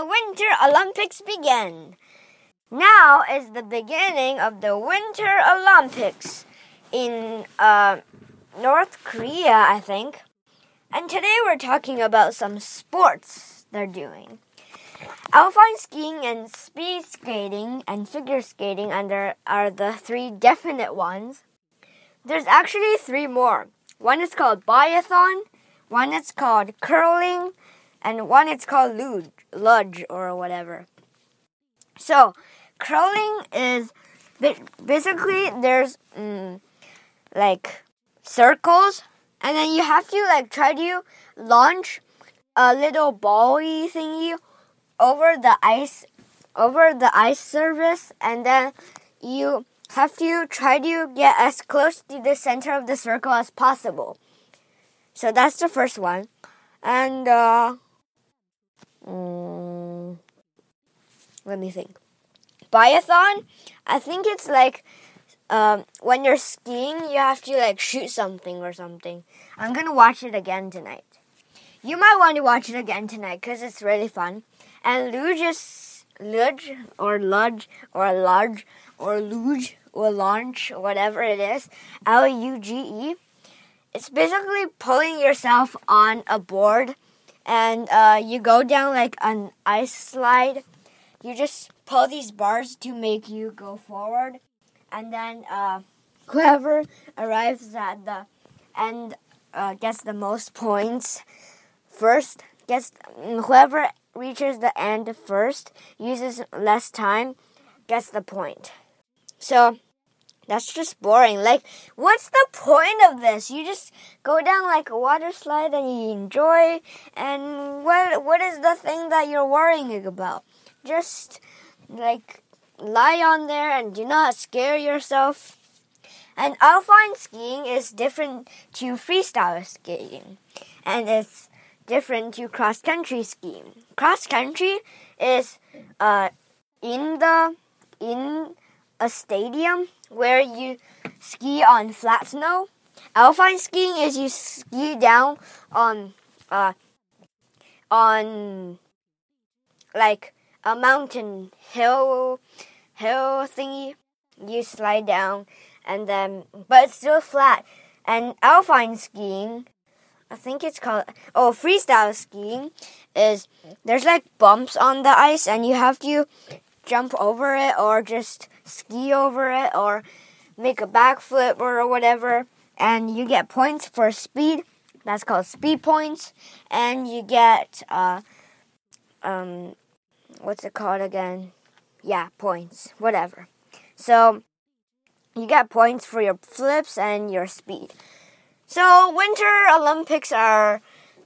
the Winter Olympics begin. Now is the beginning of the Winter Olympics in uh, North Korea, I think. And today we're talking about some sports they're doing. Alpine skiing and speed skating and figure skating under are the three definite ones. There's actually three more. One is called biathlon, one is called curling, and one it's called luge, luge or whatever. So, curling is basically there's mm, like circles, and then you have to like try to launch a little bally thingy over the ice over the ice surface, and then you have to try to get as close to the center of the circle as possible. So that's the first one, and uh, let me think. Biathlon, I think it's like um, when you're skiing, you have to like shoot something or something. I'm gonna watch it again tonight. You might want to watch it again tonight because it's really fun. And luge luge or luge or luge or luge or launch or whatever it is. L U G E. It's basically pulling yourself on a board, and uh, you go down like an ice slide. You just pull these bars to make you go forward and then uh, whoever arrives at the end uh, gets the most points first. Gets whoever reaches the end first uses less time gets the point. So that's just boring. Like, what's the point of this? You just go down like a water slide and you enjoy. And what what is the thing that you're worrying about? Just like lie on there and do not scare yourself. And alpine skiing is different to freestyle skiing, and it's different to cross country skiing. Cross country is uh, in the in a stadium where you ski on flat snow. Alpine skiing is you ski down on uh, on like a mountain hill hill thingy. You slide down, and then but it's still flat. And alpine skiing, I think it's called oh freestyle skiing, is there's like bumps on the ice, and you have to jump over it or just ski over it or make a backflip or whatever. And you get points for speed. That's called speed points. And you get uh, um, what's it called again? yeah, points, whatever. So you get points for your flips and your speed. So winter Olympics are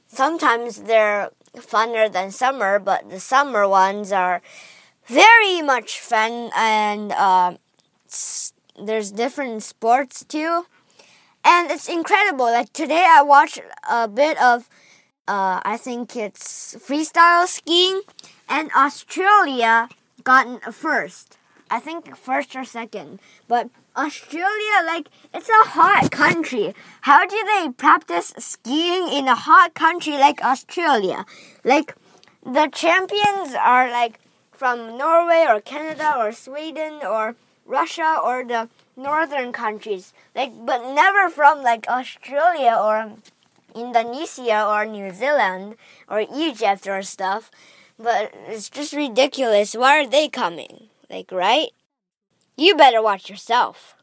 sometimes they're funner than summer, but the summer ones are very much fun and uh, there's different sports too. And it's incredible. Like today, I watched a bit of, uh, I think it's freestyle skiing, and Australia gotten first. I think first or second. But Australia, like, it's a hot country. How do they practice skiing in a hot country like Australia? Like, the champions are like from Norway or Canada or Sweden or Russia or the northern countries. Like, but never from like Australia or Indonesia or New Zealand or Egypt or stuff. But it's just ridiculous. Why are they coming? Like, right? You better watch yourself.